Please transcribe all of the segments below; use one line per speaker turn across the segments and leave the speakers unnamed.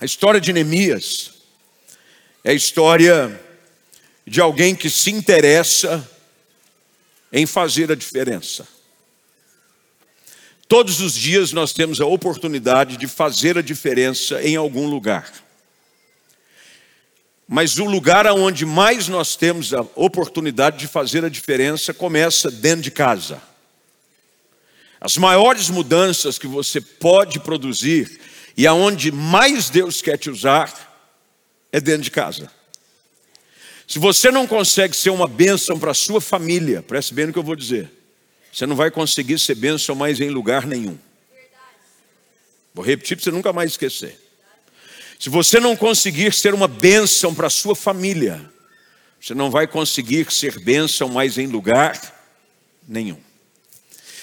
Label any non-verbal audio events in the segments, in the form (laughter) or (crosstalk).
A história de Neemias é a história de alguém que se interessa em fazer a diferença. Todos os dias nós temos a oportunidade de fazer a diferença em algum lugar. Mas o lugar onde mais nós temos a oportunidade de fazer a diferença começa dentro de casa. As maiores mudanças que você pode produzir e aonde mais Deus quer te usar é dentro de casa. Se você não consegue ser uma bênção para a sua família, preste bem no que eu vou dizer. Você não vai conseguir ser bênção mais em lugar nenhum. Vou repetir para você nunca mais esquecer. Se você não conseguir ser uma bênção para a sua família, você não vai conseguir ser bênção mais em lugar nenhum.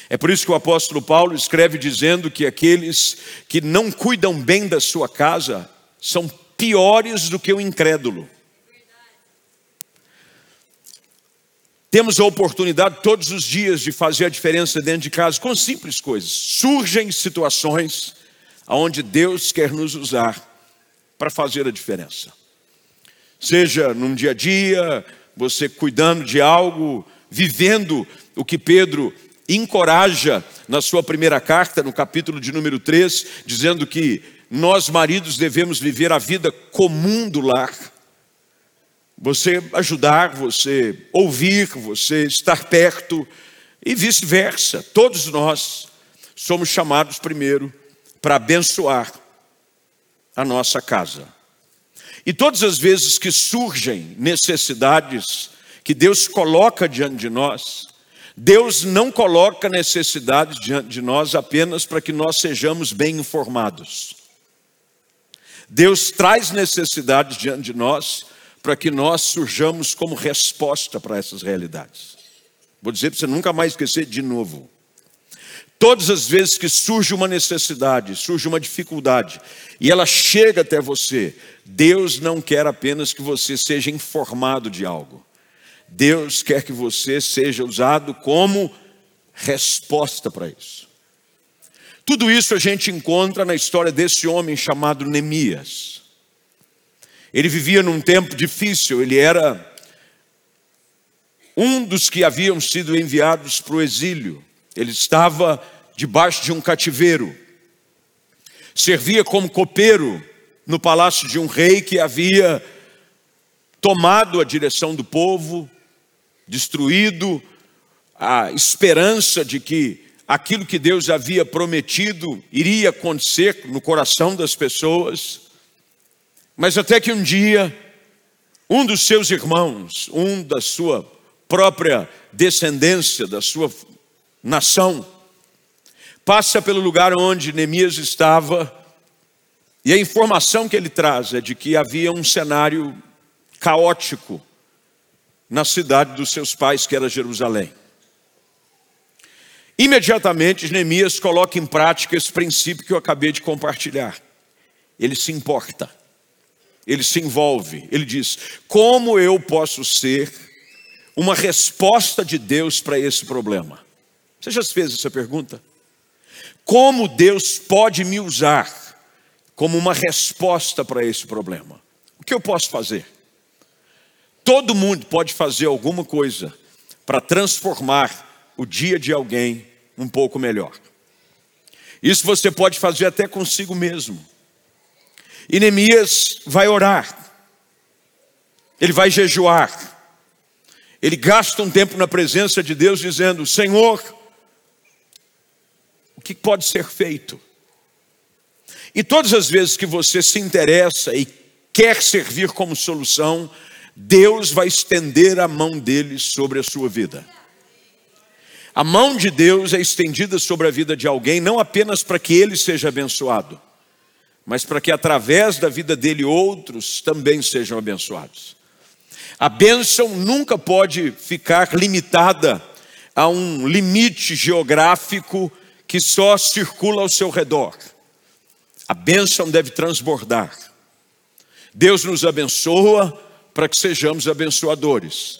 É por isso que o apóstolo Paulo escreve dizendo que aqueles que não cuidam bem da sua casa são piores do que o incrédulo. Temos a oportunidade todos os dias de fazer a diferença dentro de casa com simples coisas. Surgem situações onde Deus quer nos usar para fazer a diferença. Seja num dia a dia, você cuidando de algo, vivendo o que Pedro encoraja na sua primeira carta, no capítulo de número 3, dizendo que nós maridos devemos viver a vida comum do lar você ajudar, você ouvir, você estar perto e vice-versa. Todos nós somos chamados primeiro para abençoar a nossa casa. E todas as vezes que surgem necessidades que Deus coloca diante de nós, Deus não coloca necessidades diante de nós apenas para que nós sejamos bem informados. Deus traz necessidades diante de nós para que nós surjamos como resposta para essas realidades. Vou dizer para você nunca mais esquecer de novo. Todas as vezes que surge uma necessidade, surge uma dificuldade, e ela chega até você, Deus não quer apenas que você seja informado de algo. Deus quer que você seja usado como resposta para isso. Tudo isso a gente encontra na história desse homem chamado Neemias. Ele vivia num tempo difícil, ele era um dos que haviam sido enviados para o exílio. Ele estava debaixo de um cativeiro. Servia como copeiro no palácio de um rei que havia tomado a direção do povo, destruído a esperança de que aquilo que Deus havia prometido iria acontecer no coração das pessoas. Mas até que um dia, um dos seus irmãos, um da sua própria descendência, da sua nação, passa pelo lugar onde Neemias estava, e a informação que ele traz é de que havia um cenário caótico na cidade dos seus pais, que era Jerusalém. Imediatamente, Neemias coloca em prática esse princípio que eu acabei de compartilhar. Ele se importa ele se envolve, ele diz: como eu posso ser uma resposta de Deus para esse problema? Você já fez essa pergunta? Como Deus pode me usar como uma resposta para esse problema? O que eu posso fazer? Todo mundo pode fazer alguma coisa para transformar o dia de alguém um pouco melhor. Isso você pode fazer até consigo mesmo. E Neemias vai orar, ele vai jejuar, ele gasta um tempo na presença de Deus dizendo: Senhor, o que pode ser feito? E todas as vezes que você se interessa e quer servir como solução, Deus vai estender a mão dele sobre a sua vida. A mão de Deus é estendida sobre a vida de alguém, não apenas para que ele seja abençoado, mas para que através da vida dele outros também sejam abençoados. A bênção nunca pode ficar limitada a um limite geográfico que só circula ao seu redor. A bênção deve transbordar. Deus nos abençoa para que sejamos abençoadores.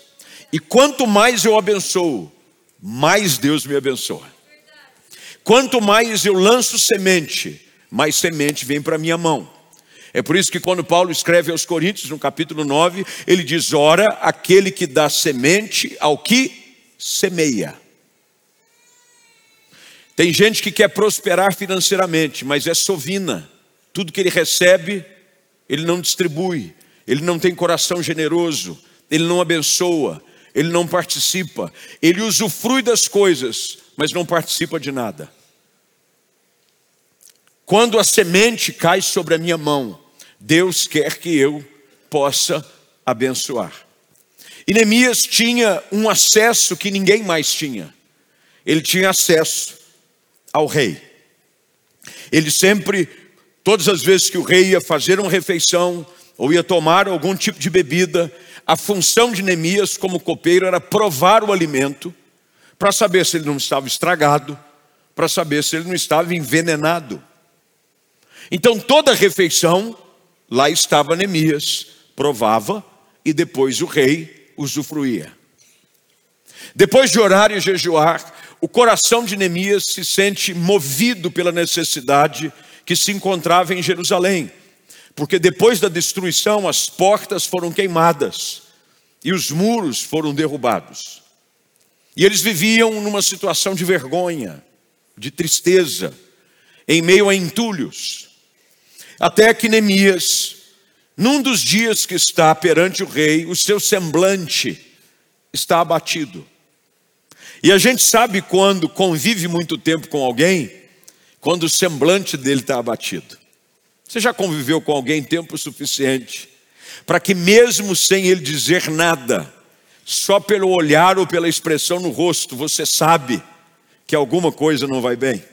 E quanto mais eu abençoo, mais Deus me abençoa. Quanto mais eu lanço semente, mais semente vem para minha mão. É por isso que quando Paulo escreve aos Coríntios, no capítulo 9, ele diz: Ora, aquele que dá semente ao que semeia. Tem gente que quer prosperar financeiramente, mas é sovina. Tudo que ele recebe, ele não distribui, ele não tem coração generoso, ele não abençoa, ele não participa, ele usufrui das coisas, mas não participa de nada. Quando a semente cai sobre a minha mão, Deus quer que eu possa abençoar. E Neemias tinha um acesso que ninguém mais tinha. Ele tinha acesso ao rei. Ele sempre, todas as vezes que o rei ia fazer uma refeição ou ia tomar algum tipo de bebida, a função de Neemias como copeiro era provar o alimento para saber se ele não estava estragado, para saber se ele não estava envenenado. Então toda refeição lá estava Neemias, provava e depois o rei usufruía. Depois de orar e jejuar, o coração de Neemias se sente movido pela necessidade que se encontrava em Jerusalém porque depois da destruição as portas foram queimadas e os muros foram derrubados. E eles viviam numa situação de vergonha, de tristeza, em meio a entulhos. Até que Neemias, num dos dias que está perante o rei, o seu semblante está abatido. E a gente sabe quando convive muito tempo com alguém, quando o semblante dele está abatido. Você já conviveu com alguém tempo suficiente para que, mesmo sem ele dizer nada, só pelo olhar ou pela expressão no rosto, você sabe que alguma coisa não vai bem?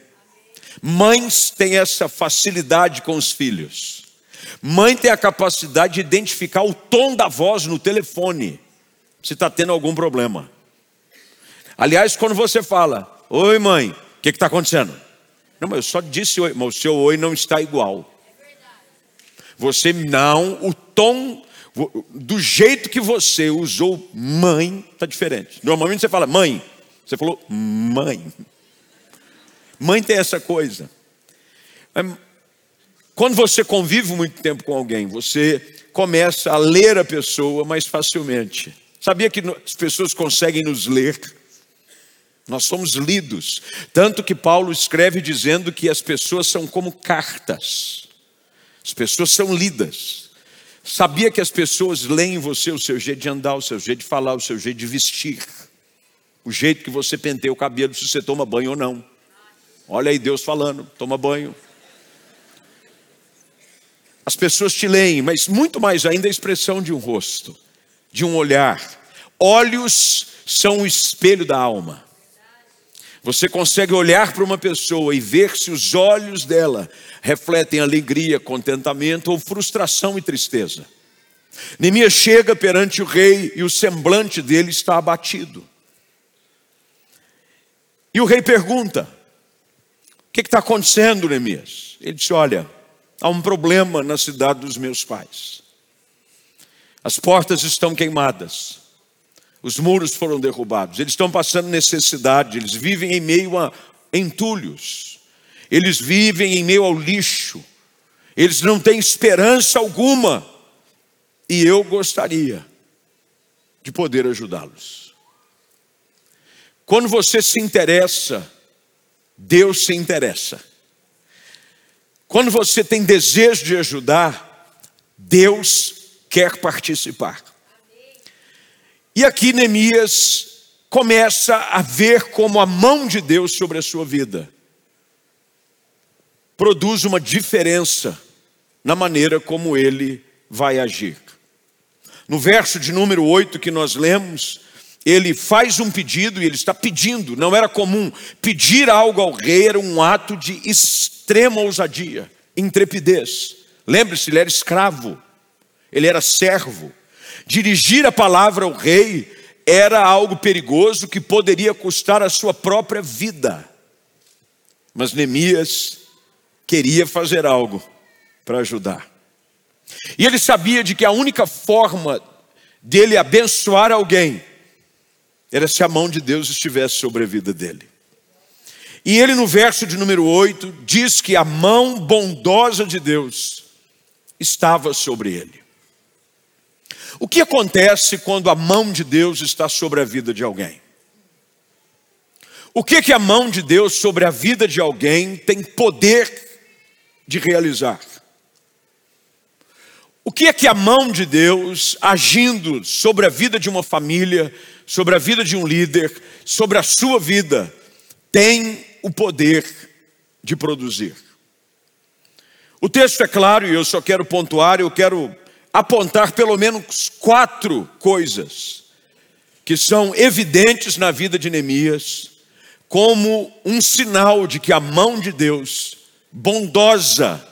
Mães têm essa facilidade com os filhos. Mãe tem a capacidade de identificar o tom da voz no telefone, se está tendo algum problema. Aliás, quando você fala, oi mãe, o que está acontecendo? Não, mas eu só disse oi, mas o seu oi não está igual. Você não, o tom, do jeito que você usou mãe, está diferente. Normalmente você fala mãe, você falou mãe. Mãe tem essa coisa. Quando você convive muito tempo com alguém, você começa a ler a pessoa mais facilmente. Sabia que as pessoas conseguem nos ler? Nós somos lidos. Tanto que Paulo escreve dizendo que as pessoas são como cartas. As pessoas são lidas. Sabia que as pessoas leem em você o seu jeito de andar, o seu jeito de falar, o seu jeito de vestir, o jeito que você penteia o cabelo, se você toma banho ou não. Olha aí Deus falando, toma banho. As pessoas te leem, mas muito mais ainda a expressão de um rosto, de um olhar. Olhos são o espelho da alma. Você consegue olhar para uma pessoa e ver se os olhos dela refletem alegria, contentamento ou frustração e tristeza. Neemias chega perante o rei e o semblante dele está abatido. E o rei pergunta: O que está acontecendo, Neemias? Ele disse: Olha, há um problema na cidade dos meus pais. As portas estão queimadas. Os muros foram derrubados. Eles estão passando necessidade. Eles vivem em meio a entulhos. Eles vivem em meio ao lixo. Eles não têm esperança alguma. E eu gostaria de poder ajudá-los. Quando você se interessa, Deus se interessa. Quando você tem desejo de ajudar, Deus quer participar. E aqui Neemias começa a ver como a mão de Deus sobre a sua vida produz uma diferença na maneira como ele vai agir. No verso de número 8 que nós lemos, ele faz um pedido e ele está pedindo, não era comum. Pedir algo ao rei era um ato de extrema ousadia, intrepidez. Lembre-se, ele era escravo, ele era servo. Dirigir a palavra ao rei era algo perigoso que poderia custar a sua própria vida. Mas Neemias queria fazer algo para ajudar. E ele sabia de que a única forma dele abençoar alguém era se a mão de Deus estivesse sobre a vida dele. E ele, no verso de número 8, diz que a mão bondosa de Deus estava sobre ele. O que acontece quando a mão de Deus está sobre a vida de alguém? O que que a mão de Deus sobre a vida de alguém tem poder de realizar? O que é que a mão de Deus agindo sobre a vida de uma família, sobre a vida de um líder, sobre a sua vida, tem o poder de produzir? O texto é claro e eu só quero pontuar, eu quero apontar pelo menos quatro coisas que são evidentes na vida de Neemias, como um sinal de que a mão de Deus, bondosa,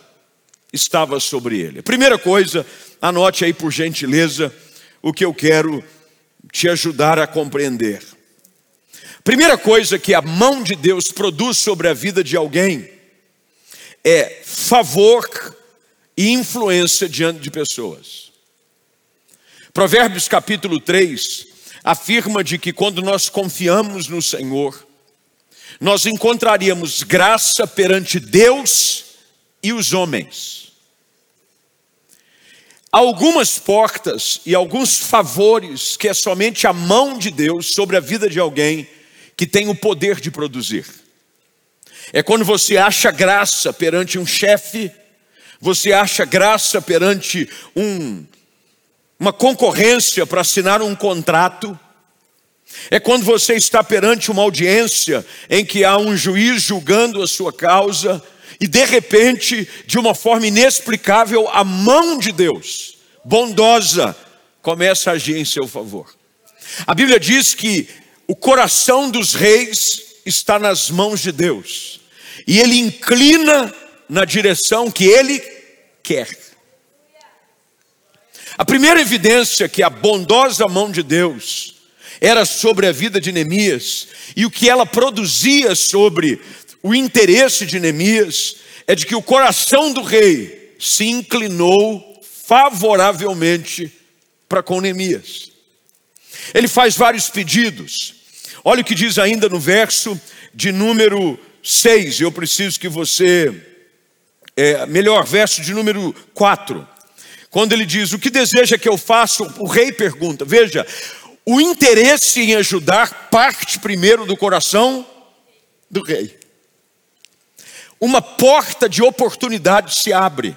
estava sobre ele. Primeira coisa, anote aí por gentileza o que eu quero te ajudar a compreender. Primeira coisa que a mão de Deus produz sobre a vida de alguém é favor e influência diante de pessoas. Provérbios capítulo 3 afirma de que quando nós confiamos no Senhor, nós encontraríamos graça perante Deus e os homens. Algumas portas e alguns favores que é somente a mão de Deus sobre a vida de alguém que tem o poder de produzir. É quando você acha graça perante um chefe, você acha graça perante um, uma concorrência para assinar um contrato. É quando você está perante uma audiência em que há um juiz julgando a sua causa e de repente, de uma forma inexplicável, a mão de Deus, bondosa, começa a agir em seu favor. A Bíblia diz que o coração dos reis está nas mãos de Deus e ele inclina na direção que ele quer. A primeira evidência que a bondosa mão de Deus era sobre a vida de Neemias e o que ela produzia sobre o interesse de Neemias é de que o coração do rei se inclinou favoravelmente para com Neemias. Ele faz vários pedidos. Olha o que diz ainda no verso de número 6, eu preciso que você, é, melhor, verso de número 4, quando ele diz: O que deseja que eu faça? O rei pergunta, veja, o interesse em ajudar parte primeiro do coração do rei. Uma porta de oportunidade se abre.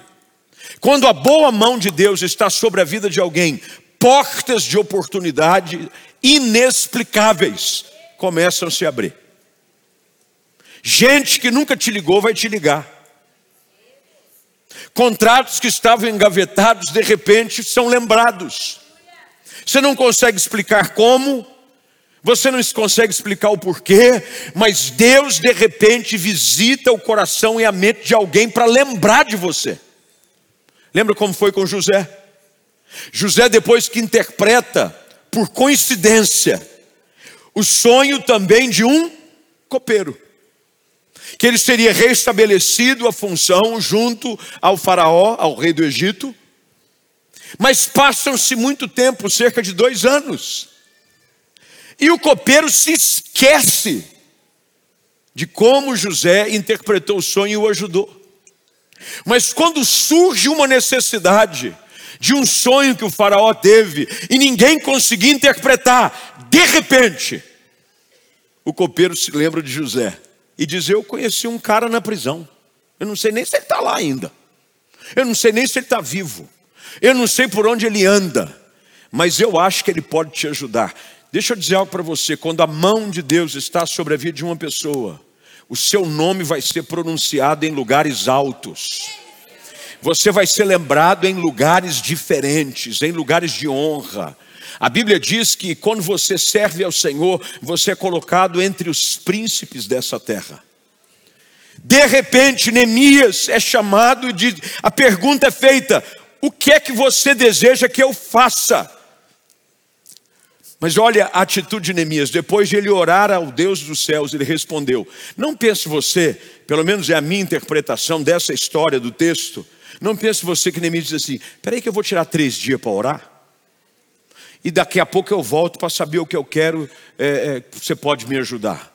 Quando a boa mão de Deus está sobre a vida de alguém, portas de oportunidade inexplicáveis começam a se abrir. Gente que nunca te ligou vai te ligar. Contratos que estavam engavetados, de repente, são lembrados. Você não consegue explicar como, você não consegue explicar o porquê, mas Deus, de repente, visita o coração e a mente de alguém para lembrar de você. Lembra como foi com José? José, depois que interpreta, por coincidência, o sonho também de um copeiro que ele seria restabelecido a função junto ao faraó, ao rei do Egito. Mas passam-se muito tempo, cerca de dois anos, e o copeiro se esquece de como José interpretou o sonho e o ajudou. Mas quando surge uma necessidade de um sonho que o faraó teve e ninguém conseguia interpretar, de repente, o copeiro se lembra de José e dizer: Eu conheci um cara na prisão. Eu não sei nem se ele está lá ainda. Eu não sei nem se ele está vivo. Eu não sei por onde ele anda. Mas eu acho que ele pode te ajudar. Deixa eu dizer algo para você: quando a mão de Deus está sobre a vida de uma pessoa, o seu nome vai ser pronunciado em lugares altos. Você vai ser lembrado em lugares diferentes, em lugares de honra. A Bíblia diz que quando você serve ao Senhor, você é colocado entre os príncipes dessa terra. De repente, Neemias é chamado e diz, a pergunta é feita: o que é que você deseja que eu faça? Mas olha a atitude de Neemias, depois de ele orar ao Deus dos céus, ele respondeu: Não pense você, pelo menos é a minha interpretação dessa história do texto, não pense você que Neemias diz assim: Peraí, que eu vou tirar três dias para orar e daqui a pouco eu volto para saber o que eu quero, é, é, você pode me ajudar.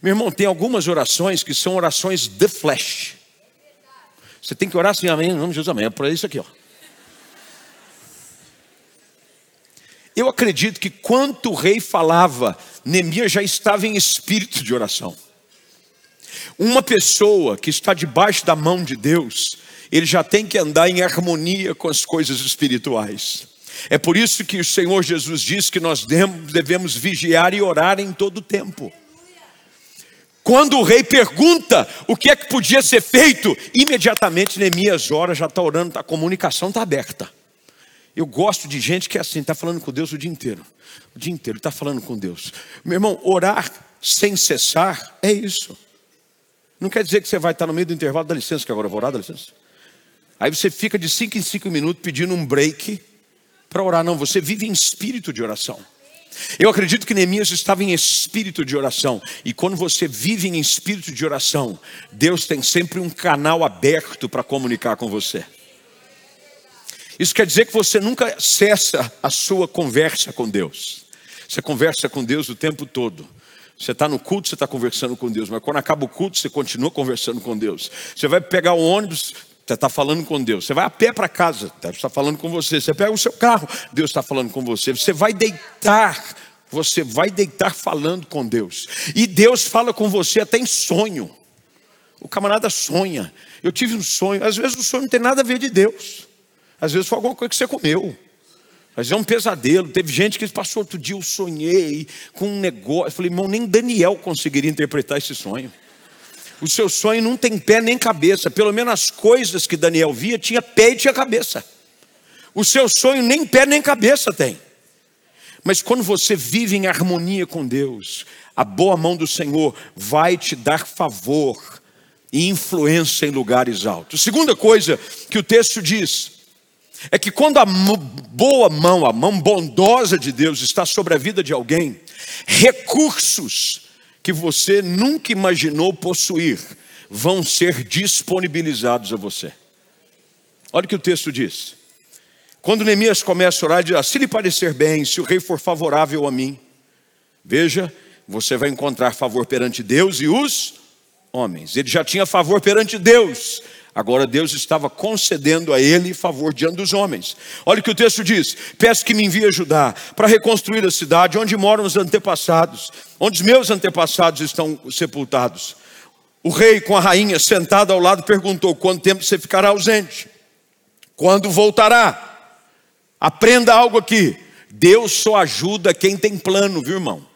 Meu irmão, tem algumas orações que são orações de flesh. Você tem que orar assim, amém, em nome de Jesus, amém. É para isso aqui, ó. Eu acredito que quanto o rei falava, Neemias já estava em espírito de oração. Uma pessoa que está debaixo da mão de Deus, ele já tem que andar em harmonia com as coisas espirituais. É por isso que o Senhor Jesus diz que nós devemos vigiar e orar em todo o tempo. Quando o rei pergunta o que é que podia ser feito, imediatamente Neemias ora, já está orando, a comunicação está aberta. Eu gosto de gente que é assim, está falando com Deus o dia inteiro. O dia inteiro está falando com Deus. Meu irmão, orar sem cessar é isso. Não quer dizer que você vai estar no meio do intervalo, dá licença, que agora eu vou orar, dá licença. Aí você fica de cinco em cinco minutos pedindo um break para orar. Não, você vive em espírito de oração. Eu acredito que Neemias estava em espírito de oração. E quando você vive em espírito de oração, Deus tem sempre um canal aberto para comunicar com você. Isso quer dizer que você nunca cessa a sua conversa com Deus. Você conversa com Deus o tempo todo. Você está no culto, você está conversando com Deus, mas quando acaba o culto, você continua conversando com Deus. Você vai pegar o ônibus, você está falando com Deus. Você vai a pé para casa, Deus está falando com você. Você pega o seu carro, Deus está falando com você. Você vai deitar, você vai deitar falando com Deus. E Deus fala com você até em sonho. O camarada sonha. Eu tive um sonho, às vezes o sonho não tem nada a ver de Deus. Às vezes foi alguma coisa que você comeu. Vezes é um pesadelo. Teve gente que passou outro dia, eu sonhei com um negócio. Eu falei, irmão, nem Daniel conseguiria interpretar esse sonho. O seu sonho não tem pé nem cabeça. Pelo menos as coisas que Daniel via tinha pé e tinha cabeça. O seu sonho nem pé nem cabeça tem. Mas quando você vive em harmonia com Deus, a boa mão do Senhor vai te dar favor e influência em lugares altos. Segunda coisa que o texto diz, é que quando a boa mão, a mão bondosa de Deus está sobre a vida de alguém, recursos que você nunca imaginou possuir vão ser disponibilizados a você. Olha o que o texto diz. Quando Neemias começa a orar, diz: ah, se lhe parecer bem, se o rei for favorável a mim, veja, você vai encontrar favor perante Deus e os homens. Ele já tinha favor perante Deus, Agora Deus estava concedendo a ele favor diante dos homens. Olha o que o texto diz: Peço que me envie ajudar para reconstruir a cidade onde moram os antepassados, onde os meus antepassados estão sepultados. O rei, com a rainha sentada ao lado, perguntou: Quanto tempo você ficará ausente? Quando voltará? Aprenda algo aqui. Deus só ajuda quem tem plano, viu, irmão?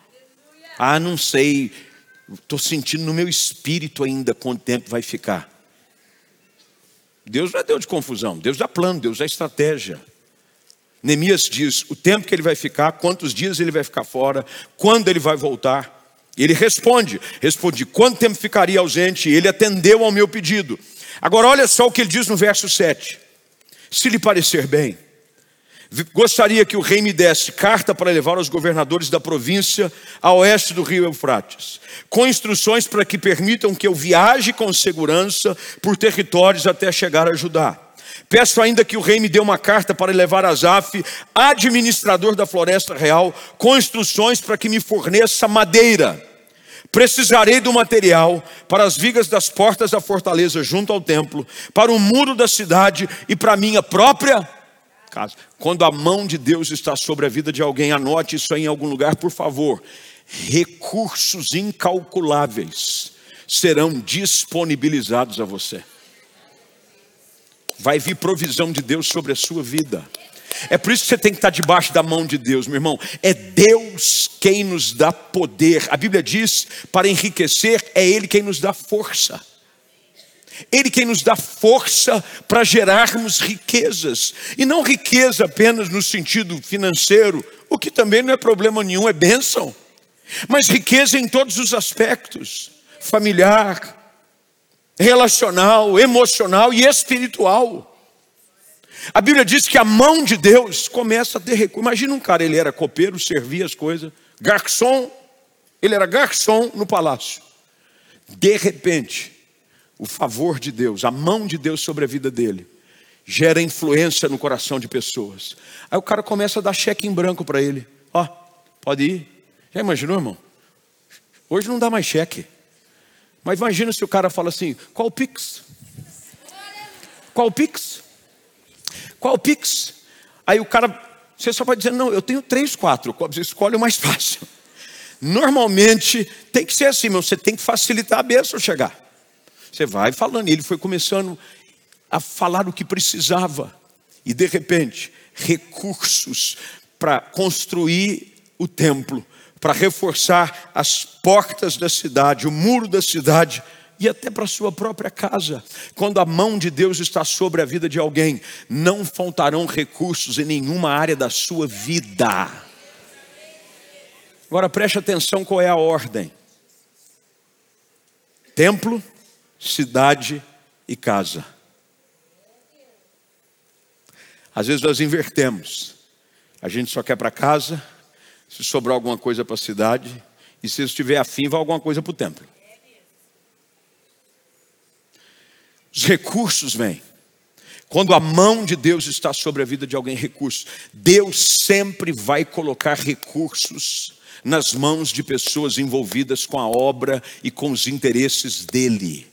Ah, não sei. Estou sentindo no meu espírito ainda quanto tempo vai ficar. Deus não é Deus de confusão, Deus dá plano, Deus dá estratégia. Neemias diz o tempo que ele vai ficar, quantos dias ele vai ficar fora, quando ele vai voltar. Ele responde, respondi, quanto tempo ficaria ausente? Ele atendeu ao meu pedido. Agora olha só o que ele diz no verso 7. Se lhe parecer bem, Gostaria que o rei me desse carta para levar aos governadores da província a oeste do rio Eufrates, com instruções para que permitam que eu viaje com segurança por territórios até chegar a Judá. Peço ainda que o rei me dê uma carta para levar a Zaf, administrador da floresta real, com instruções para que me forneça madeira. Precisarei do material para as vigas das portas da fortaleza junto ao templo, para o muro da cidade e para minha própria casa. Quando a mão de Deus está sobre a vida de alguém, anote isso aí em algum lugar, por favor. Recursos incalculáveis serão disponibilizados a você. Vai vir provisão de Deus sobre a sua vida. É por isso que você tem que estar debaixo da mão de Deus, meu irmão. É Deus quem nos dá poder. A Bíblia diz: para enriquecer, é Ele quem nos dá força. Ele quem nos dá força para gerarmos riquezas, e não riqueza apenas no sentido financeiro, o que também não é problema nenhum, é bênção, mas riqueza em todos os aspectos familiar, relacional, emocional e espiritual. A Bíblia diz que a mão de Deus começa a ter recurso. Imagina um cara, ele era copeiro, servia as coisas, garçom, ele era garçom no palácio. De repente, o favor de Deus, a mão de Deus sobre a vida dele, gera influência no coração de pessoas. Aí o cara começa a dar cheque em branco para ele. Ó, pode ir. Já imaginou, irmão? Hoje não dá mais cheque. Mas imagina se o cara fala assim: qual Pix? Qual Pix? Qual Pix? Aí o cara, você só pode dizer, não, eu tenho três, quatro. Escolhe o mais (laughs) fácil. Normalmente tem que ser assim, mas você tem que facilitar a bênção chegar. Você vai falando, e ele foi começando a falar o que precisava. E de repente, recursos para construir o templo, para reforçar as portas da cidade, o muro da cidade e até para a sua própria casa. Quando a mão de Deus está sobre a vida de alguém, não faltarão recursos em nenhuma área da sua vida. Agora preste atenção qual é a ordem: templo, cidade e casa. Às vezes nós invertemos. A gente só quer para casa, se sobrar alguma coisa para a cidade, e se estiver afim, vai alguma coisa para o templo. Os recursos vêm. Quando a mão de Deus está sobre a vida de alguém, recursos. Deus sempre vai colocar recursos nas mãos de pessoas envolvidas com a obra e com os interesses dele.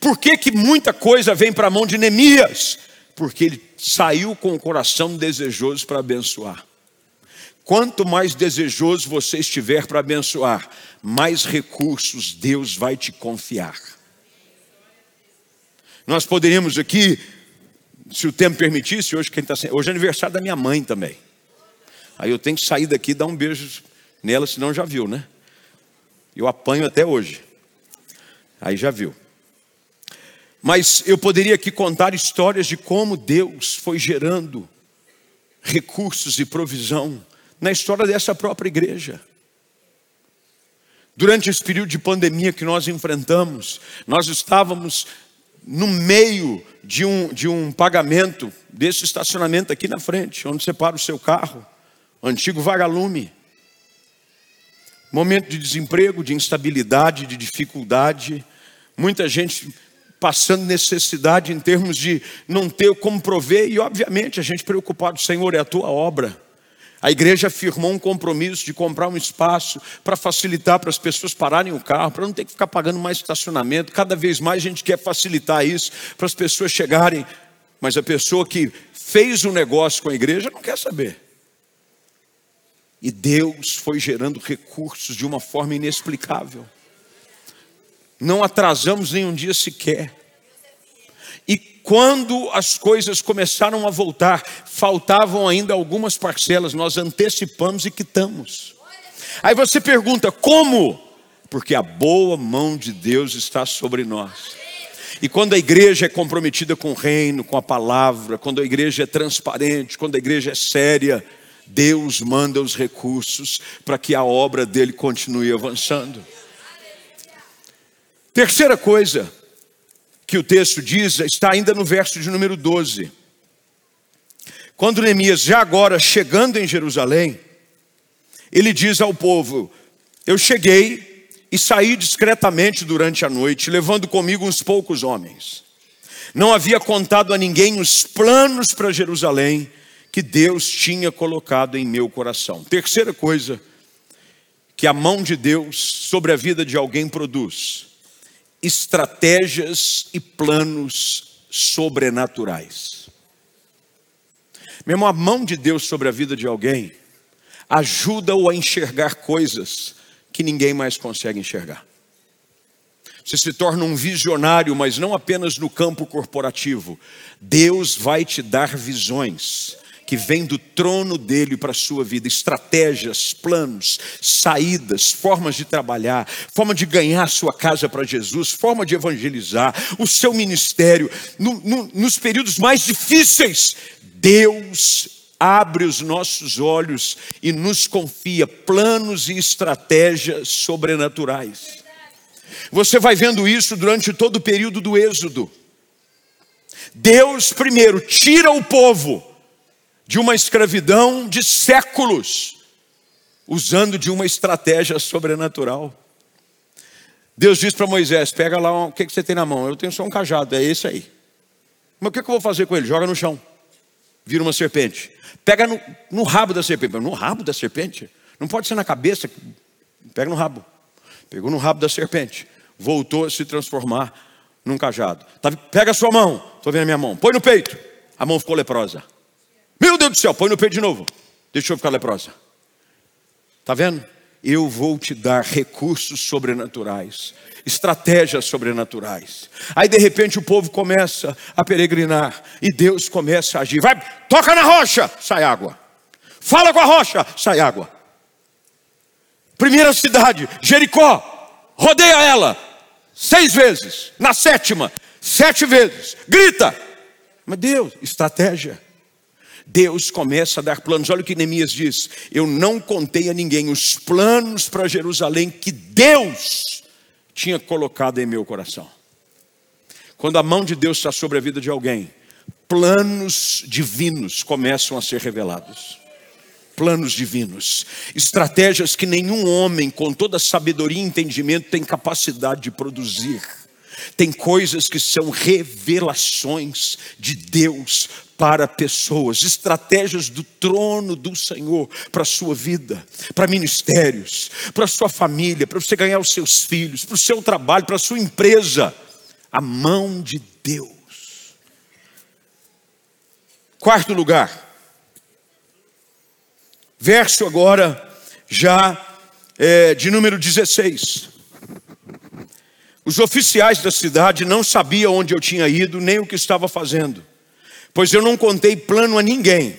Por que, que muita coisa vem para a mão de Neemias? Porque ele saiu com o coração desejoso para abençoar. Quanto mais desejoso você estiver para abençoar, mais recursos Deus vai te confiar. Nós poderíamos aqui, se o tempo permitisse, hoje quem está hoje é aniversário da minha mãe também. Aí eu tenho que sair daqui e dar um beijo nela, senão já viu, né? Eu apanho até hoje. Aí já viu. Mas eu poderia aqui contar histórias de como Deus foi gerando recursos e provisão na história dessa própria igreja. Durante esse período de pandemia que nós enfrentamos, nós estávamos no meio de um, de um pagamento desse estacionamento aqui na frente, onde você para o seu carro, antigo vagalume. Momento de desemprego, de instabilidade, de dificuldade, muita gente passando necessidade em termos de não ter como prover, e obviamente a gente preocupado, Senhor, é a tua obra. A igreja firmou um compromisso de comprar um espaço para facilitar para as pessoas pararem o carro, para não ter que ficar pagando mais estacionamento. Cada vez mais a gente quer facilitar isso para as pessoas chegarem, mas a pessoa que fez o um negócio com a igreja não quer saber. E Deus foi gerando recursos de uma forma inexplicável. Não atrasamos nenhum dia sequer. E quando as coisas começaram a voltar, faltavam ainda algumas parcelas, nós antecipamos e quitamos. Aí você pergunta, como? Porque a boa mão de Deus está sobre nós. E quando a igreja é comprometida com o reino, com a palavra, quando a igreja é transparente, quando a igreja é séria, Deus manda os recursos para que a obra dele continue avançando. Terceira coisa, que o texto diz está ainda no verso de número 12. Quando Neemias, já agora chegando em Jerusalém, ele diz ao povo: Eu cheguei e saí discretamente durante a noite, levando comigo uns poucos homens. Não havia contado a ninguém os planos para Jerusalém que Deus tinha colocado em meu coração. Terceira coisa que a mão de Deus sobre a vida de alguém produz estratégias e planos sobrenaturais. Meu irmão, a mão de Deus sobre a vida de alguém ajuda-o a enxergar coisas que ninguém mais consegue enxergar. Você se torna um visionário, mas não apenas no campo corporativo. Deus vai te dar visões que vem do trono dele para a sua vida, estratégias, planos, saídas, formas de trabalhar, forma de ganhar a sua casa para Jesus, forma de evangelizar, o seu ministério. No, no, nos períodos mais difíceis, Deus abre os nossos olhos e nos confia planos e estratégias sobrenaturais. Você vai vendo isso durante todo o período do Êxodo. Deus, primeiro, tira o povo de uma escravidão de séculos, usando de uma estratégia sobrenatural. Deus diz para Moisés: pega lá, o que, que você tem na mão? Eu tenho só um cajado, é esse aí. Mas o que, que eu vou fazer com ele? Joga no chão, vira uma serpente. Pega no, no rabo da serpente. No rabo da serpente? Não pode ser na cabeça. Pega no rabo. Pegou no rabo da serpente. Voltou a se transformar num cajado. Tá, pega a sua mão, estou vendo a minha mão, põe no peito. A mão ficou leprosa. Meu Deus do céu, põe no peito de novo. Deixa eu ficar leprosa. Está vendo? Eu vou te dar recursos sobrenaturais, estratégias sobrenaturais. Aí de repente o povo começa a peregrinar e Deus começa a agir. Vai, toca na rocha, sai água. Fala com a rocha, sai água. Primeira cidade, Jericó. Rodeia ela seis vezes. Na sétima, sete vezes. Grita. Mas Deus, estratégia. Deus começa a dar planos. Olha o que Neemias diz: Eu não contei a ninguém os planos para Jerusalém que Deus tinha colocado em meu coração. Quando a mão de Deus está sobre a vida de alguém, planos divinos começam a ser revelados planos divinos, estratégias que nenhum homem, com toda sabedoria e entendimento, tem capacidade de produzir. Tem coisas que são revelações de Deus para pessoas, estratégias do trono do Senhor para a sua vida, para ministérios, para a sua família, para você ganhar os seus filhos, para o seu trabalho, para a sua empresa. A mão de Deus. Quarto lugar, verso agora, já é, de número 16. Os oficiais da cidade não sabiam onde eu tinha ido, nem o que estava fazendo, pois eu não contei plano a ninguém.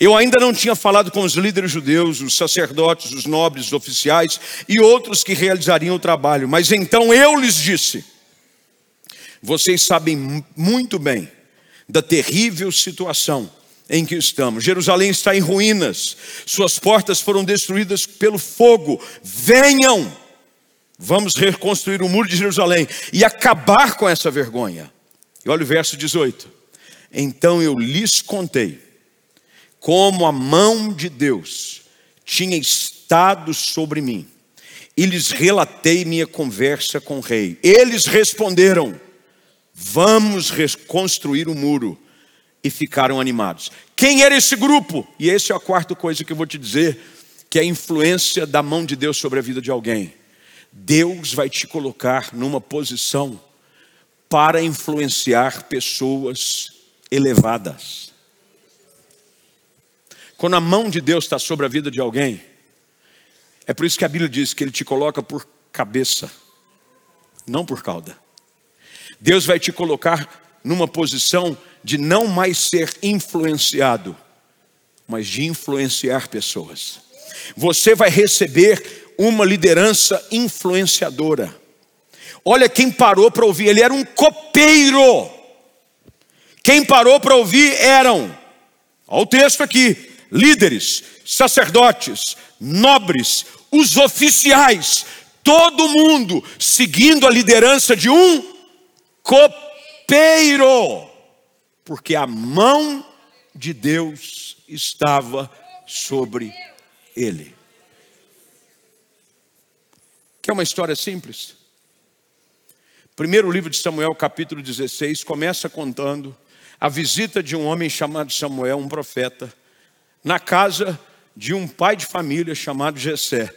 Eu ainda não tinha falado com os líderes judeus, os sacerdotes, os nobres, os oficiais e outros que realizariam o trabalho, mas então eu lhes disse: Vocês sabem muito bem da terrível situação em que estamos. Jerusalém está em ruínas, suas portas foram destruídas pelo fogo. Venham, vamos reconstruir o muro de Jerusalém e acabar com essa vergonha. E olha o verso 18. Então eu lhes contei como a mão de Deus tinha estado sobre mim, e lhes relatei minha conversa com o rei. Eles responderam: Vamos reconstruir o muro e ficaram animados. Quem era esse grupo? E essa é a quarta coisa que eu vou te dizer, que é a influência da mão de Deus sobre a vida de alguém. Deus vai te colocar numa posição para influenciar pessoas elevadas. Quando a mão de Deus está sobre a vida de alguém, é por isso que a Bíblia diz que Ele te coloca por cabeça, não por cauda. Deus vai te colocar numa posição de não mais ser influenciado, mas de influenciar pessoas. Você vai receber uma liderança influenciadora. Olha quem parou para ouvir, ele era um copeiro. Quem parou para ouvir eram, olha o texto aqui: líderes, sacerdotes, nobres, os oficiais, todo mundo seguindo a liderança de um copeiro porque a mão de Deus estava sobre ele. Que é uma história simples. Primeiro livro de Samuel, capítulo 16, começa contando a visita de um homem chamado Samuel, um profeta, na casa de um pai de família chamado Jessé,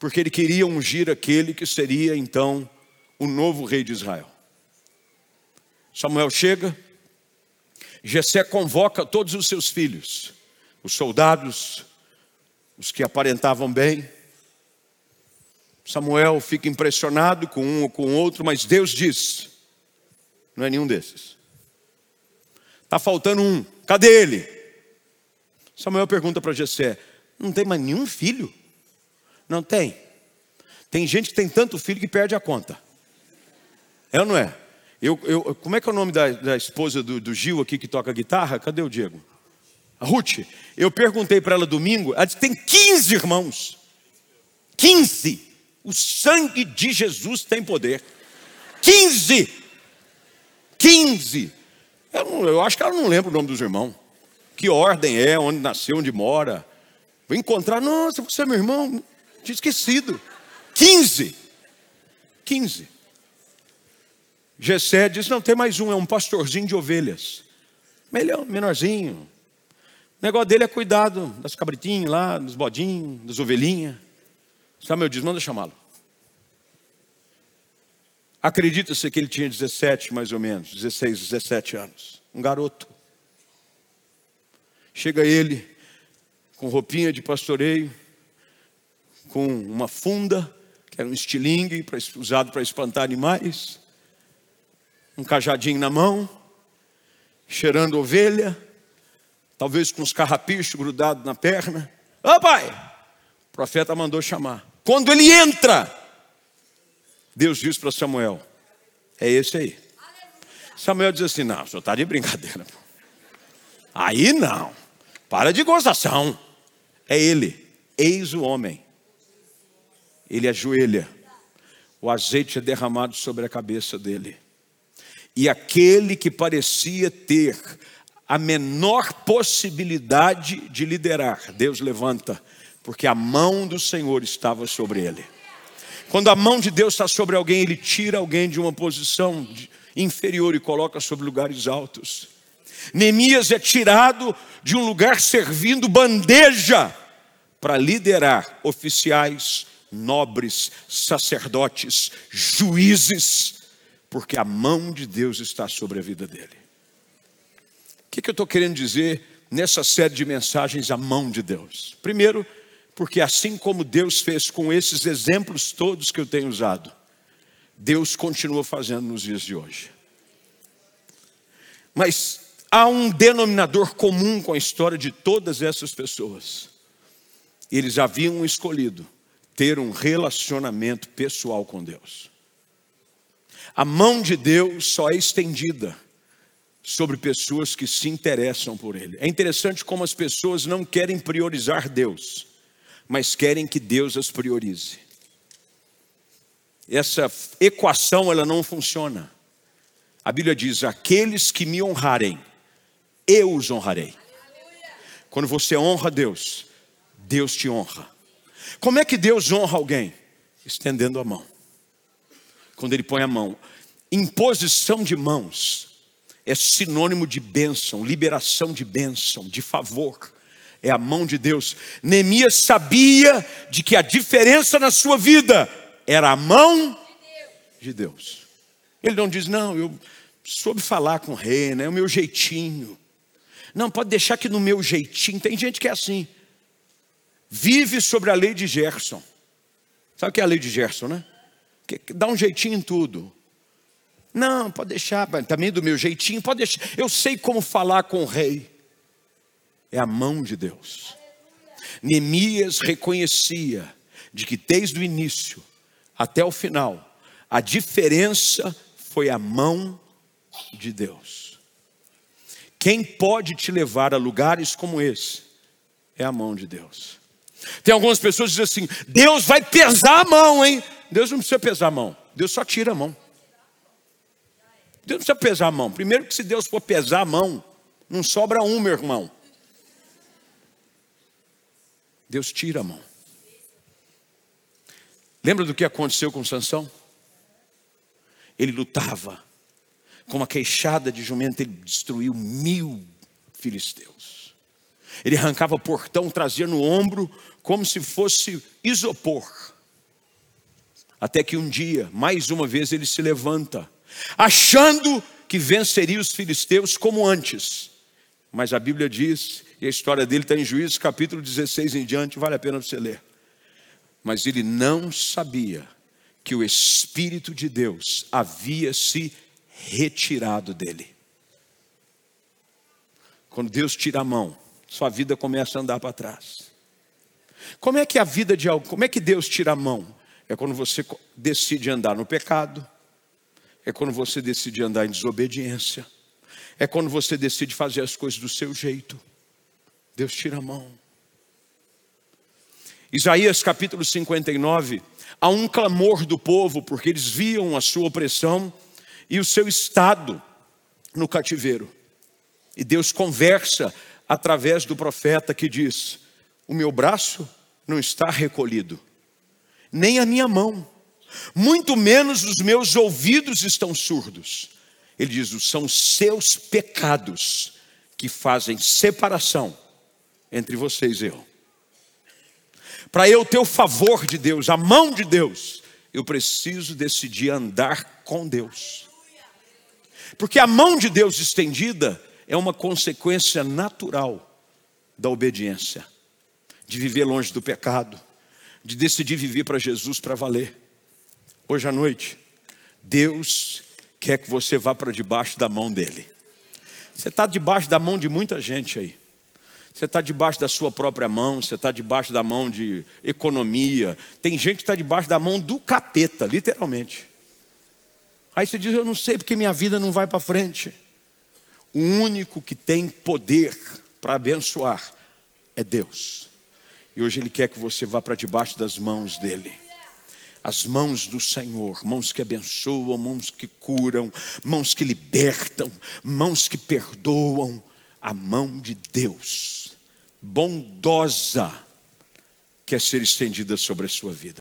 porque ele queria ungir aquele que seria então o novo rei de Israel. Samuel chega, Jessé convoca todos os seus filhos, os soldados, os que aparentavam bem. Samuel fica impressionado com um ou com outro, mas Deus diz: não é nenhum desses. Está faltando um, cadê ele? Samuel pergunta para Jessé: não tem mais nenhum filho? Não tem. Tem gente que tem tanto filho que perde a conta. É ou não é? Eu, eu, como é que é o nome da, da esposa do, do, Gil aqui que toca guitarra? Cadê o Diego? A Ruth. Eu perguntei para ela domingo, ela disse, tem 15 irmãos. 15. O sangue de Jesus tem poder. 15. 15. Eu, não, eu acho que ela não lembra o nome dos irmãos. Que ordem é, onde nasceu, onde mora. Vou encontrar, nossa, você é meu irmão. Tinha esquecido. 15. 15. Gessé diz: não, tem mais um, é um pastorzinho de ovelhas. Melhor, menorzinho. O negócio dele é cuidado das cabritinhas lá, dos bodinhos, das ovelhinhas. Samuel diz: manda chamá-lo. Acredita-se que ele tinha 17, mais ou menos, 16, 17 anos. Um garoto. Chega ele com roupinha de pastoreio, com uma funda, que era um estilingue usado para espantar animais, um cajadinho na mão, cheirando ovelha, talvez com os carrapichos grudados na perna. Ô oh, pai! O profeta mandou chamar. Quando ele entra, Deus diz para Samuel: É esse aí. Samuel diz assim: Não, o senhor está de brincadeira. Aí não, para de gozação. É ele, eis o homem. Ele ajoelha, o azeite é derramado sobre a cabeça dele. E aquele que parecia ter a menor possibilidade de liderar, Deus levanta, porque a mão do Senhor estava sobre ele. Quando a mão de Deus está sobre alguém, ele tira alguém de uma posição inferior e coloca sobre lugares altos. Neemias é tirado de um lugar servindo bandeja para liderar oficiais, nobres, sacerdotes, juízes, porque a mão de Deus está sobre a vida dele. O que, que eu estou querendo dizer nessa série de mensagens, a mão de Deus? Primeiro, porque assim como Deus fez com esses exemplos todos que eu tenho usado, Deus continua fazendo nos dias de hoje. Mas há um denominador comum com a história de todas essas pessoas. Eles haviam escolhido ter um relacionamento pessoal com Deus. A mão de Deus só é estendida sobre pessoas que se interessam por Ele. É interessante como as pessoas não querem priorizar Deus, mas querem que Deus as priorize. Essa equação ela não funciona. A Bíblia diz: aqueles que me honrarem, eu os honrarei. Quando você honra Deus, Deus te honra. Como é que Deus honra alguém? Estendendo a mão quando ele põe a mão. Imposição de mãos é sinônimo de bênção, liberação de bênção, de favor. É a mão de Deus. Neemias sabia de que a diferença na sua vida era a mão de Deus. Ele não diz, não, eu soube falar com o rei, né? O meu jeitinho. Não, pode deixar que no meu jeitinho. Tem gente que é assim. Vive sobre a lei de Gerson. Sabe o que é a lei de Gerson, né? dá um jeitinho em tudo. Não, pode deixar, também do meu jeitinho, pode deixar. Eu sei como falar com o rei. É a mão de Deus. Neemias reconhecia de que desde o início até o final, a diferença foi a mão de Deus. Quem pode te levar a lugares como esse é a mão de Deus. Tem algumas pessoas que dizem assim: Deus vai pesar a mão, hein? Deus não precisa pesar a mão, Deus só tira a mão. Deus não precisa pesar a mão. Primeiro que se Deus for pesar a mão, não sobra um, meu irmão. Deus tira a mão. Lembra do que aconteceu com Sansão? Ele lutava com uma queixada de jumento, ele destruiu mil filisteus. Ele arrancava portão, trazia no ombro como se fosse isopor. Até que um dia, mais uma vez, ele se levanta, achando que venceria os filisteus como antes. Mas a Bíblia diz, e a história dele está em Juízes capítulo 16 em diante, vale a pena você ler. Mas ele não sabia que o Espírito de Deus havia se retirado dele. Quando Deus tira a mão, sua vida começa a andar para trás. Como é que a vida de alguém, como é que Deus tira a mão? É quando você decide andar no pecado. É quando você decide andar em desobediência. É quando você decide fazer as coisas do seu jeito. Deus tira a mão. Isaías capítulo 59, há um clamor do povo, porque eles viam a sua opressão e o seu estado no cativeiro. E Deus conversa através do profeta que diz: O meu braço não está recolhido, nem a minha mão, muito menos os meus ouvidos estão surdos. Ele diz: são seus pecados que fazem separação entre vocês e eu. Para eu ter o favor de Deus, a mão de Deus, eu preciso decidir andar com Deus. Porque a mão de Deus estendida é uma consequência natural da obediência, de viver longe do pecado, de decidir viver para Jesus para valer. Hoje à noite, Deus quer que você vá para debaixo da mão dele. Você está debaixo da mão de muita gente aí. Você está debaixo da sua própria mão, você está debaixo da mão de economia. Tem gente que está debaixo da mão do capeta, literalmente. Aí você diz: Eu não sei porque minha vida não vai para frente. O único que tem poder para abençoar é Deus. E hoje Ele quer que você vá para debaixo das mãos dEle. As mãos do Senhor, mãos que abençoam, mãos que curam, mãos que libertam, mãos que perdoam. A mão de Deus, bondosa, quer ser estendida sobre a sua vida.